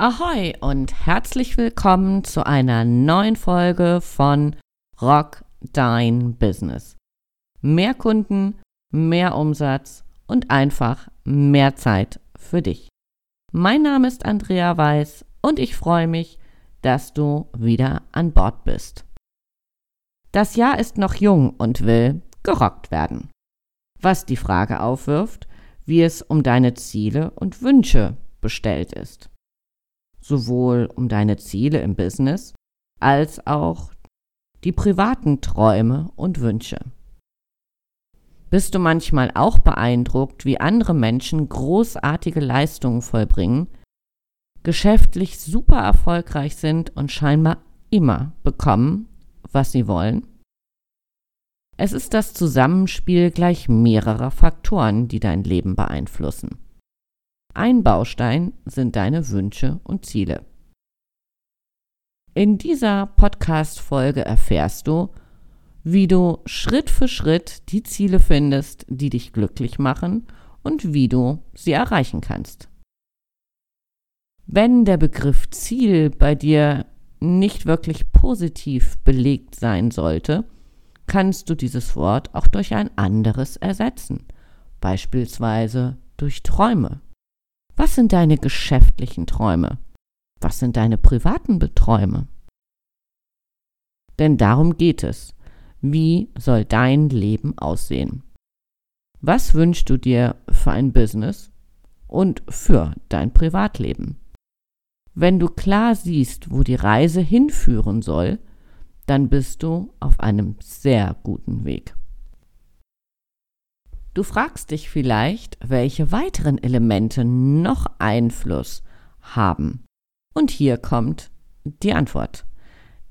Ahoi und herzlich willkommen zu einer neuen Folge von Rock Dein Business. Mehr Kunden, mehr Umsatz und einfach mehr Zeit für dich. Mein Name ist Andrea Weiß und ich freue mich, dass du wieder an Bord bist. Das Jahr ist noch jung und will gerockt werden. Was die Frage aufwirft, wie es um deine Ziele und Wünsche bestellt ist sowohl um deine Ziele im Business als auch die privaten Träume und Wünsche. Bist du manchmal auch beeindruckt, wie andere Menschen großartige Leistungen vollbringen, geschäftlich super erfolgreich sind und scheinbar immer bekommen, was sie wollen? Es ist das Zusammenspiel gleich mehrerer Faktoren, die dein Leben beeinflussen. Ein Baustein sind deine Wünsche und Ziele. In dieser Podcast-Folge erfährst du, wie du Schritt für Schritt die Ziele findest, die dich glücklich machen und wie du sie erreichen kannst. Wenn der Begriff Ziel bei dir nicht wirklich positiv belegt sein sollte, kannst du dieses Wort auch durch ein anderes ersetzen, beispielsweise durch Träume. Was sind deine geschäftlichen Träume? Was sind deine privaten Träume? Denn darum geht es. Wie soll dein Leben aussehen? Was wünschst du dir für ein Business und für dein Privatleben? Wenn du klar siehst, wo die Reise hinführen soll, dann bist du auf einem sehr guten Weg. Du fragst dich vielleicht, welche weiteren Elemente noch Einfluss haben. Und hier kommt die Antwort.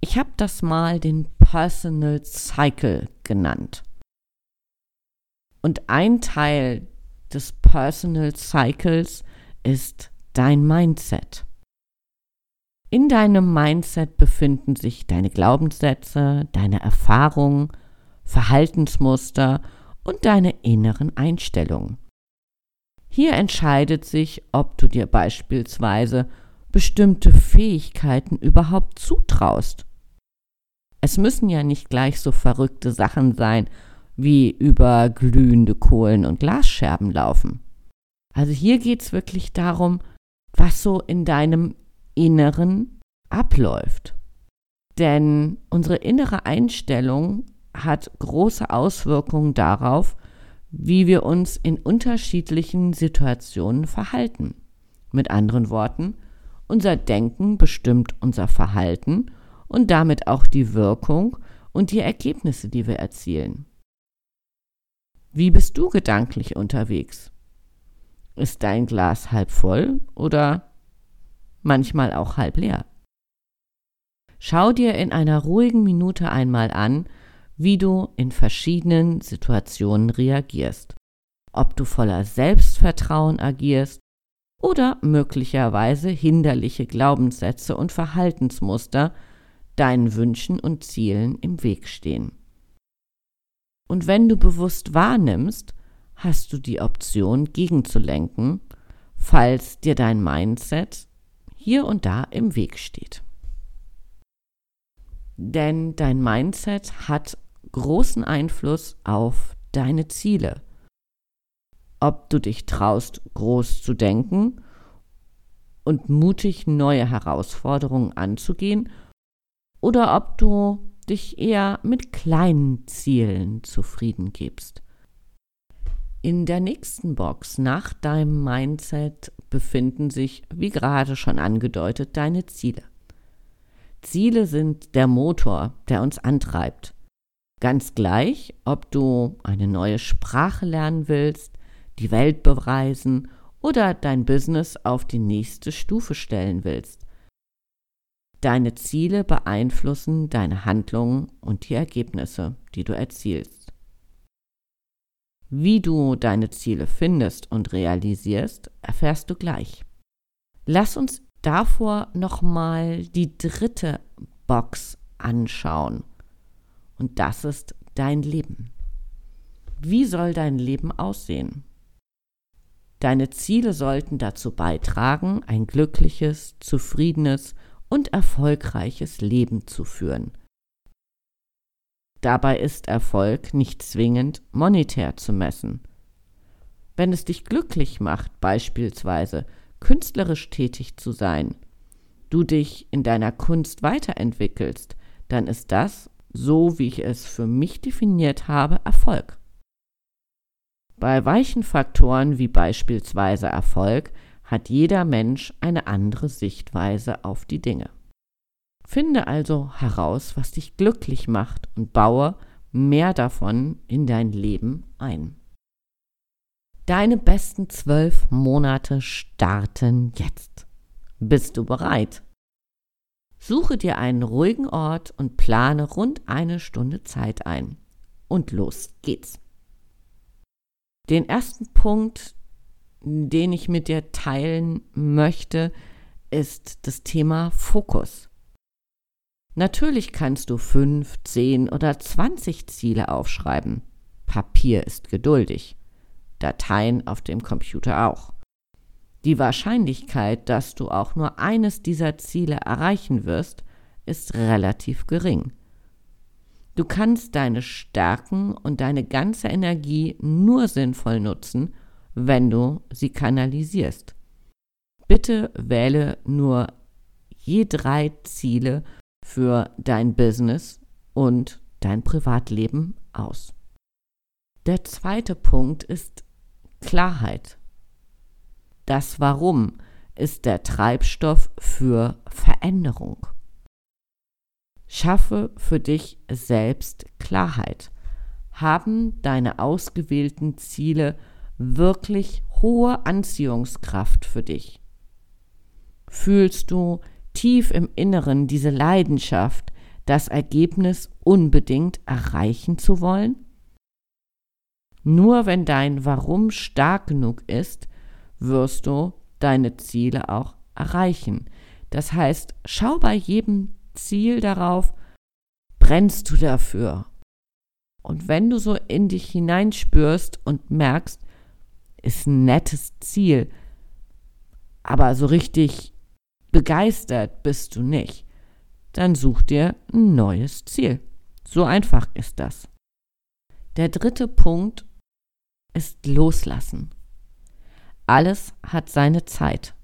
Ich habe das mal den Personal Cycle genannt. Und ein Teil des Personal Cycles ist dein Mindset. In deinem Mindset befinden sich deine Glaubenssätze, deine Erfahrungen, Verhaltensmuster und deine inneren Einstellungen. Hier entscheidet sich, ob du dir beispielsweise bestimmte Fähigkeiten überhaupt zutraust. Es müssen ja nicht gleich so verrückte Sachen sein, wie über glühende Kohlen und Glasscherben laufen. Also hier geht es wirklich darum, was so in deinem Inneren abläuft. Denn unsere innere Einstellung hat große Auswirkungen darauf, wie wir uns in unterschiedlichen Situationen verhalten. Mit anderen Worten, unser Denken bestimmt unser Verhalten und damit auch die Wirkung und die Ergebnisse, die wir erzielen. Wie bist du gedanklich unterwegs? Ist dein Glas halb voll oder manchmal auch halb leer? Schau dir in einer ruhigen Minute einmal an, wie du in verschiedenen Situationen reagierst, ob du voller Selbstvertrauen agierst oder möglicherweise hinderliche Glaubenssätze und Verhaltensmuster deinen Wünschen und Zielen im Weg stehen. Und wenn du bewusst wahrnimmst, hast du die Option gegenzulenken, falls dir dein Mindset hier und da im Weg steht. Denn dein Mindset hat großen Einfluss auf deine Ziele. Ob du dich traust, groß zu denken und mutig neue Herausforderungen anzugehen oder ob du dich eher mit kleinen Zielen zufrieden gibst. In der nächsten Box nach deinem Mindset befinden sich, wie gerade schon angedeutet, deine Ziele. Ziele sind der Motor, der uns antreibt. Ganz gleich, ob du eine neue Sprache lernen willst, die Welt bereisen oder dein Business auf die nächste Stufe stellen willst. Deine Ziele beeinflussen deine Handlungen und die Ergebnisse, die du erzielst. Wie du deine Ziele findest und realisierst, erfährst du gleich. Lass uns davor nochmal die dritte Box anschauen. Und das ist dein Leben. Wie soll dein Leben aussehen? Deine Ziele sollten dazu beitragen, ein glückliches, zufriedenes und erfolgreiches Leben zu führen. Dabei ist Erfolg nicht zwingend monetär zu messen. Wenn es dich glücklich macht, beispielsweise künstlerisch tätig zu sein, du dich in deiner Kunst weiterentwickelst, dann ist das, so wie ich es für mich definiert habe, Erfolg. Bei weichen Faktoren wie beispielsweise Erfolg hat jeder Mensch eine andere Sichtweise auf die Dinge. Finde also heraus, was dich glücklich macht und baue mehr davon in dein Leben ein. Deine besten zwölf Monate starten jetzt. Bist du bereit? Suche dir einen ruhigen Ort und plane rund eine Stunde Zeit ein. Und los geht's. Den ersten Punkt, den ich mit dir teilen möchte, ist das Thema Fokus. Natürlich kannst du fünf, zehn oder zwanzig Ziele aufschreiben. Papier ist geduldig. Dateien auf dem Computer auch. Die Wahrscheinlichkeit, dass du auch nur eines dieser Ziele erreichen wirst, ist relativ gering. Du kannst deine Stärken und deine ganze Energie nur sinnvoll nutzen, wenn du sie kanalisierst. Bitte wähle nur je drei Ziele für dein Business und dein Privatleben aus. Der zweite Punkt ist Klarheit. Das Warum ist der Treibstoff für Veränderung. Schaffe für dich selbst Klarheit. Haben deine ausgewählten Ziele wirklich hohe Anziehungskraft für dich? Fühlst du tief im Inneren diese Leidenschaft, das Ergebnis unbedingt erreichen zu wollen? Nur wenn dein Warum stark genug ist, wirst du deine Ziele auch erreichen. Das heißt, schau bei jedem Ziel darauf, brennst du dafür? Und wenn du so in dich hineinspürst und merkst, ist ein nettes Ziel, aber so richtig begeistert bist du nicht, dann such dir ein neues Ziel. So einfach ist das. Der dritte Punkt ist Loslassen. Alles hat seine Zeit.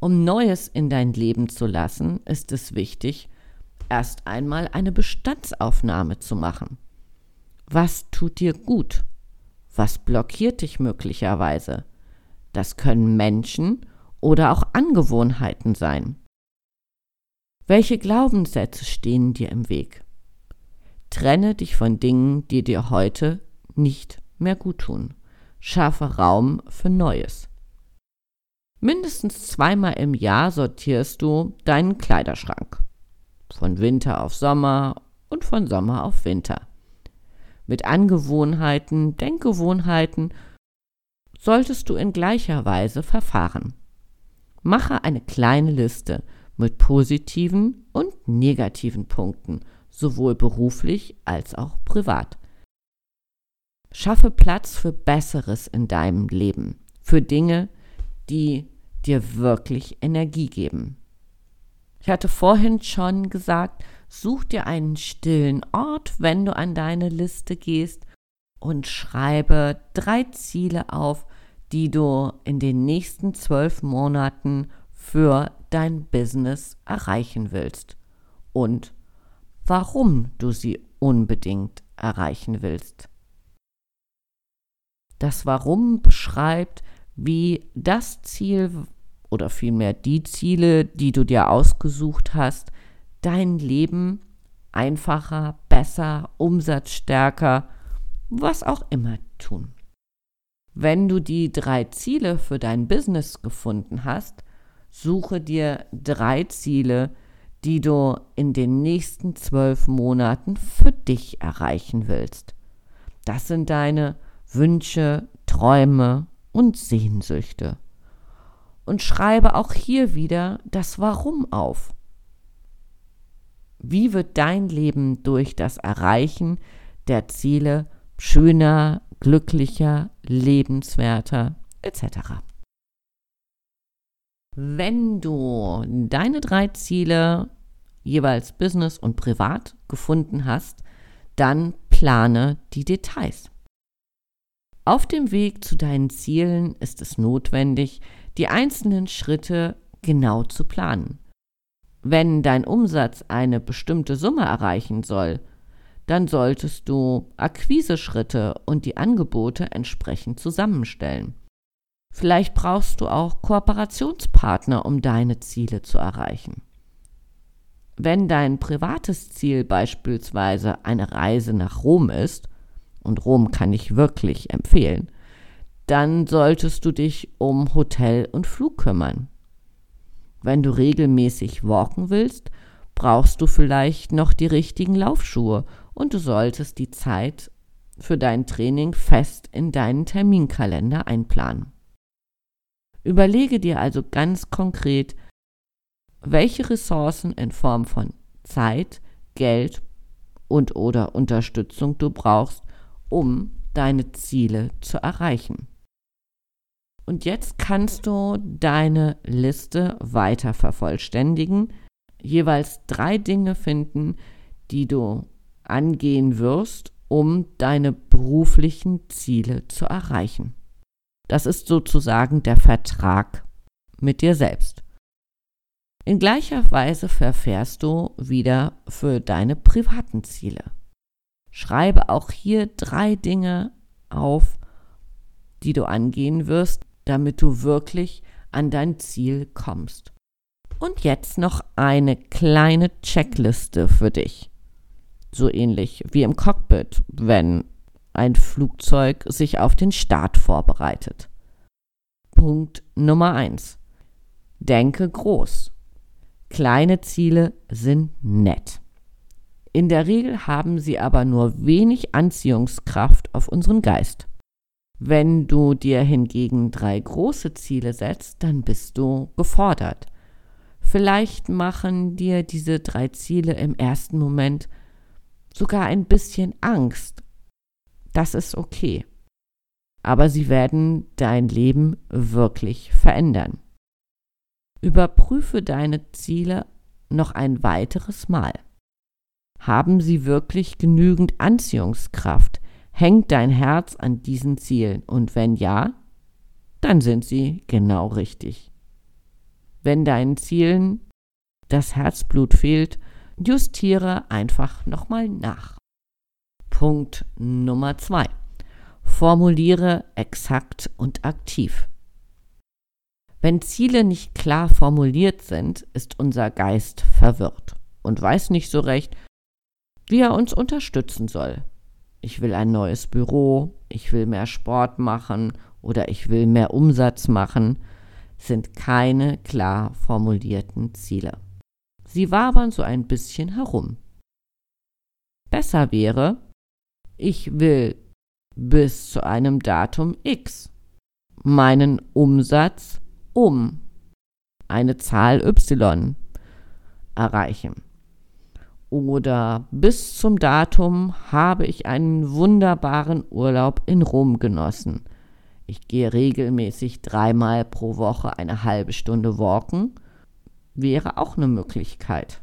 Um Neues in dein Leben zu lassen, ist es wichtig, erst einmal eine Bestandsaufnahme zu machen. Was tut dir gut? Was blockiert dich möglicherweise? Das können Menschen oder auch Angewohnheiten sein. Welche Glaubenssätze stehen dir im Weg? Trenne dich von Dingen, die dir heute nicht mehr gut tun. Schaffe Raum für Neues. Mindestens zweimal im Jahr sortierst du deinen Kleiderschrank. Von Winter auf Sommer und von Sommer auf Winter. Mit Angewohnheiten, Denkgewohnheiten solltest du in gleicher Weise verfahren. Mache eine kleine Liste mit positiven und negativen Punkten, sowohl beruflich als auch privat. Schaffe Platz für Besseres in deinem Leben, für Dinge, die dir wirklich Energie geben. Ich hatte vorhin schon gesagt, such dir einen stillen Ort, wenn du an deine Liste gehst und schreibe drei Ziele auf, die du in den nächsten zwölf Monaten für dein Business erreichen willst und warum du sie unbedingt erreichen willst. Das Warum beschreibt, wie das Ziel oder vielmehr die Ziele, die du dir ausgesucht hast, dein Leben einfacher, besser, umsatzstärker, was auch immer tun. Wenn du die drei Ziele für dein Business gefunden hast, suche dir drei Ziele, die du in den nächsten zwölf Monaten für dich erreichen willst. Das sind deine Wünsche, Träume und Sehnsüchte. Und schreibe auch hier wieder das Warum auf. Wie wird dein Leben durch das Erreichen der Ziele schöner, glücklicher, lebenswerter, etc. Wenn du deine drei Ziele jeweils Business und Privat gefunden hast, dann plane die Details. Auf dem Weg zu deinen Zielen ist es notwendig, die einzelnen Schritte genau zu planen. Wenn dein Umsatz eine bestimmte Summe erreichen soll, dann solltest du Akquiseschritte und die Angebote entsprechend zusammenstellen. Vielleicht brauchst du auch Kooperationspartner, um deine Ziele zu erreichen. Wenn dein privates Ziel beispielsweise eine Reise nach Rom ist, und Rom kann ich wirklich empfehlen, dann solltest du dich um Hotel und Flug kümmern. Wenn du regelmäßig walken willst, brauchst du vielleicht noch die richtigen Laufschuhe und du solltest die Zeit für dein Training fest in deinen Terminkalender einplanen. Überlege dir also ganz konkret, welche Ressourcen in Form von Zeit, Geld und oder Unterstützung du brauchst, um deine Ziele zu erreichen. Und jetzt kannst du deine Liste weiter vervollständigen, jeweils drei Dinge finden, die du angehen wirst, um deine beruflichen Ziele zu erreichen. Das ist sozusagen der Vertrag mit dir selbst. In gleicher Weise verfährst du wieder für deine privaten Ziele. Schreibe auch hier drei Dinge auf, die du angehen wirst, damit du wirklich an dein Ziel kommst. Und jetzt noch eine kleine Checkliste für dich. So ähnlich wie im Cockpit, wenn ein Flugzeug sich auf den Start vorbereitet. Punkt Nummer 1. Denke groß. Kleine Ziele sind nett. In der Regel haben sie aber nur wenig Anziehungskraft auf unseren Geist. Wenn du dir hingegen drei große Ziele setzt, dann bist du gefordert. Vielleicht machen dir diese drei Ziele im ersten Moment sogar ein bisschen Angst. Das ist okay. Aber sie werden dein Leben wirklich verändern. Überprüfe deine Ziele noch ein weiteres Mal. Haben sie wirklich genügend Anziehungskraft? Hängt dein Herz an diesen Zielen? Und wenn ja, dann sind sie genau richtig. Wenn deinen Zielen das Herzblut fehlt, justiere einfach nochmal nach. Punkt Nummer zwei: Formuliere exakt und aktiv. Wenn Ziele nicht klar formuliert sind, ist unser Geist verwirrt und weiß nicht so recht, wie er uns unterstützen soll. Ich will ein neues Büro, ich will mehr Sport machen oder ich will mehr Umsatz machen, sind keine klar formulierten Ziele. Sie wabern so ein bisschen herum. Besser wäre, ich will bis zu einem Datum X meinen Umsatz um eine Zahl y erreichen. Oder bis zum Datum habe ich einen wunderbaren Urlaub in Rom genossen. Ich gehe regelmäßig dreimal pro Woche eine halbe Stunde walken. Wäre auch eine Möglichkeit.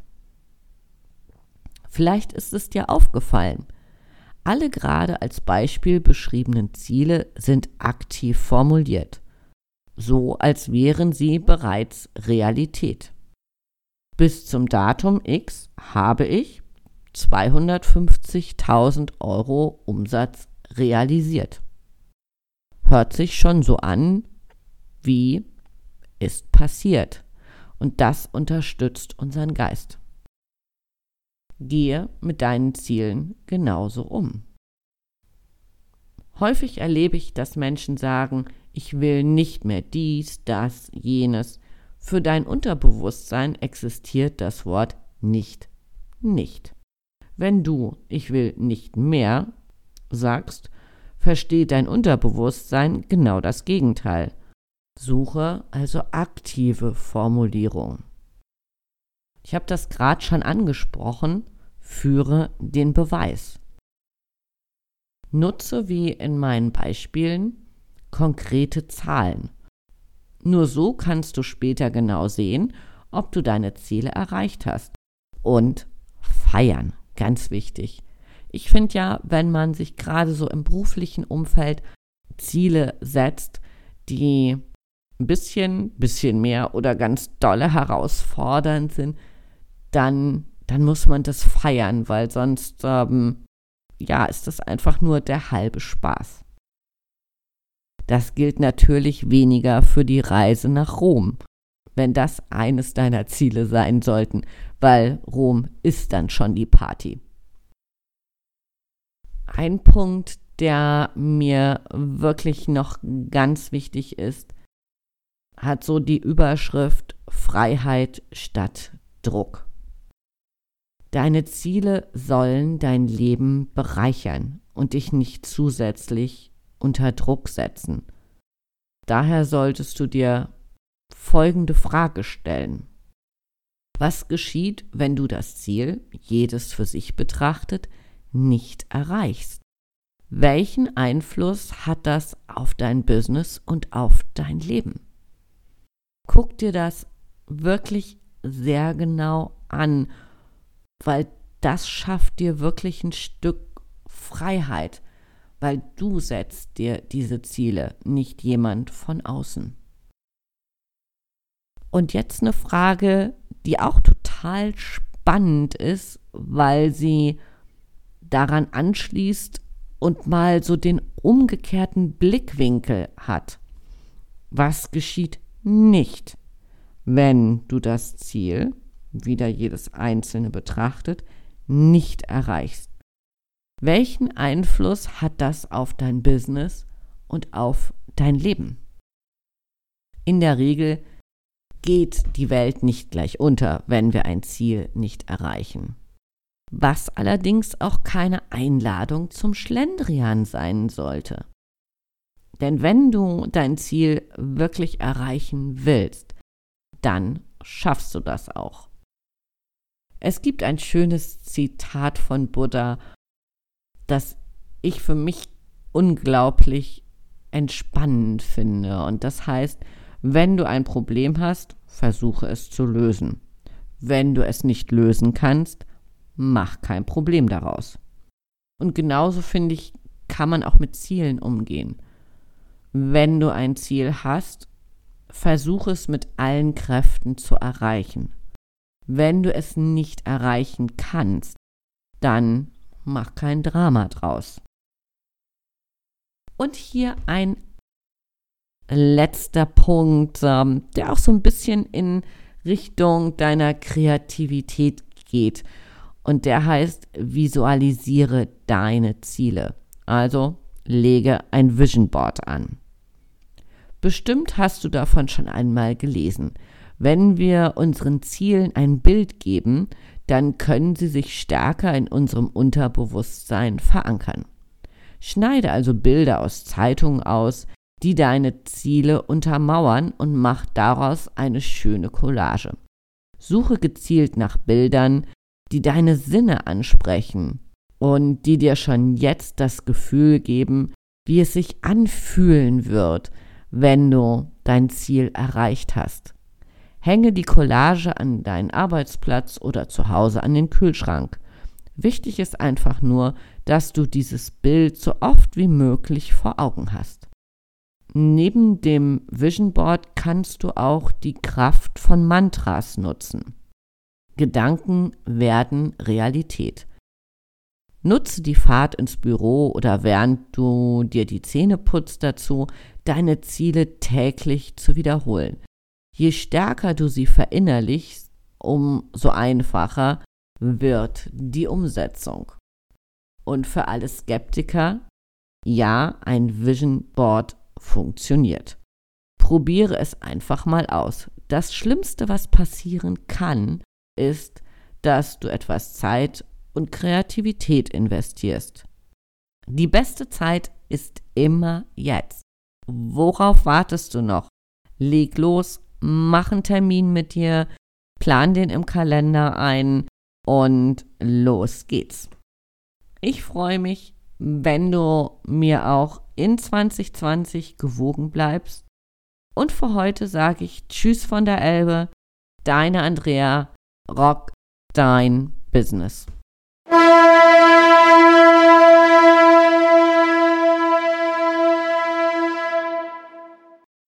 Vielleicht ist es dir aufgefallen. Alle gerade als Beispiel beschriebenen Ziele sind aktiv formuliert so als wären sie bereits Realität. Bis zum Datum X habe ich 250.000 Euro Umsatz realisiert. Hört sich schon so an, wie ist passiert. Und das unterstützt unseren Geist. Gehe mit deinen Zielen genauso um. Häufig erlebe ich, dass Menschen sagen, ich will nicht mehr dies, das, jenes. Für dein Unterbewusstsein existiert das Wort nicht, nicht. Wenn du ich will nicht mehr sagst, versteht dein Unterbewusstsein genau das Gegenteil. Suche also aktive Formulierung. Ich habe das gerade schon angesprochen, führe den Beweis. Nutze wie in meinen Beispielen konkrete Zahlen. Nur so kannst du später genau sehen, ob du deine Ziele erreicht hast. Und feiern, ganz wichtig. Ich finde ja, wenn man sich gerade so im beruflichen Umfeld Ziele setzt, die ein bisschen, bisschen mehr oder ganz dolle herausfordernd sind, dann, dann muss man das feiern, weil sonst, ähm, ja, ist das einfach nur der halbe Spaß. Das gilt natürlich weniger für die Reise nach Rom, wenn das eines deiner Ziele sein sollten, weil Rom ist dann schon die Party. Ein Punkt, der mir wirklich noch ganz wichtig ist, hat so die Überschrift Freiheit statt Druck. Deine Ziele sollen dein Leben bereichern und dich nicht zusätzlich unter Druck setzen. Daher solltest du dir folgende Frage stellen. Was geschieht, wenn du das Ziel, jedes für sich betrachtet, nicht erreichst? Welchen Einfluss hat das auf dein Business und auf dein Leben? Guck dir das wirklich sehr genau an, weil das schafft dir wirklich ein Stück Freiheit, weil du setzt dir diese Ziele, nicht jemand von außen. Und jetzt eine Frage, die auch total spannend ist, weil sie daran anschließt und mal so den umgekehrten Blickwinkel hat. Was geschieht nicht, wenn du das Ziel, wieder jedes einzelne betrachtet, nicht erreichst. Welchen Einfluss hat das auf dein Business und auf dein Leben? In der Regel geht die Welt nicht gleich unter, wenn wir ein Ziel nicht erreichen. Was allerdings auch keine Einladung zum Schlendrian sein sollte. Denn wenn du dein Ziel wirklich erreichen willst, dann schaffst du das auch. Es gibt ein schönes Zitat von Buddha, das ich für mich unglaublich entspannend finde. Und das heißt, wenn du ein Problem hast, versuche es zu lösen. Wenn du es nicht lösen kannst, mach kein Problem daraus. Und genauso finde ich, kann man auch mit Zielen umgehen wenn du ein Ziel hast, versuche es mit allen Kräften zu erreichen. Wenn du es nicht erreichen kannst, dann mach kein Drama draus. Und hier ein letzter Punkt, ähm, der auch so ein bisschen in Richtung deiner Kreativität geht. Und der heißt, visualisiere deine Ziele. Also lege ein Vision Board an. Bestimmt hast du davon schon einmal gelesen. Wenn wir unseren Zielen ein Bild geben, dann können sie sich stärker in unserem Unterbewusstsein verankern. Schneide also Bilder aus Zeitungen aus, die deine Ziele untermauern und mach daraus eine schöne Collage. Suche gezielt nach Bildern, die deine Sinne ansprechen und die dir schon jetzt das Gefühl geben, wie es sich anfühlen wird, wenn du dein Ziel erreicht hast. Hänge die Collage an deinen Arbeitsplatz oder zu Hause an den Kühlschrank. Wichtig ist einfach nur, dass du dieses Bild so oft wie möglich vor Augen hast. Neben dem Vision Board kannst du auch die Kraft von Mantras nutzen. Gedanken werden Realität. Nutze die Fahrt ins Büro oder während du dir die Zähne putzt dazu, deine Ziele täglich zu wiederholen. Je stärker du sie verinnerlichst, umso einfacher wird die Umsetzung. Und für alle Skeptiker, ja, ein Vision Board funktioniert. Probiere es einfach mal aus. Das Schlimmste, was passieren kann, ist, dass du etwas Zeit und Kreativität investierst. Die beste Zeit ist immer jetzt. Worauf wartest du noch? Leg los, mach einen Termin mit dir, plan den im Kalender ein und los geht's. Ich freue mich, wenn du mir auch in 2020 gewogen bleibst. Und für heute sage ich Tschüss von der Elbe, deine Andrea, Rock dein Business.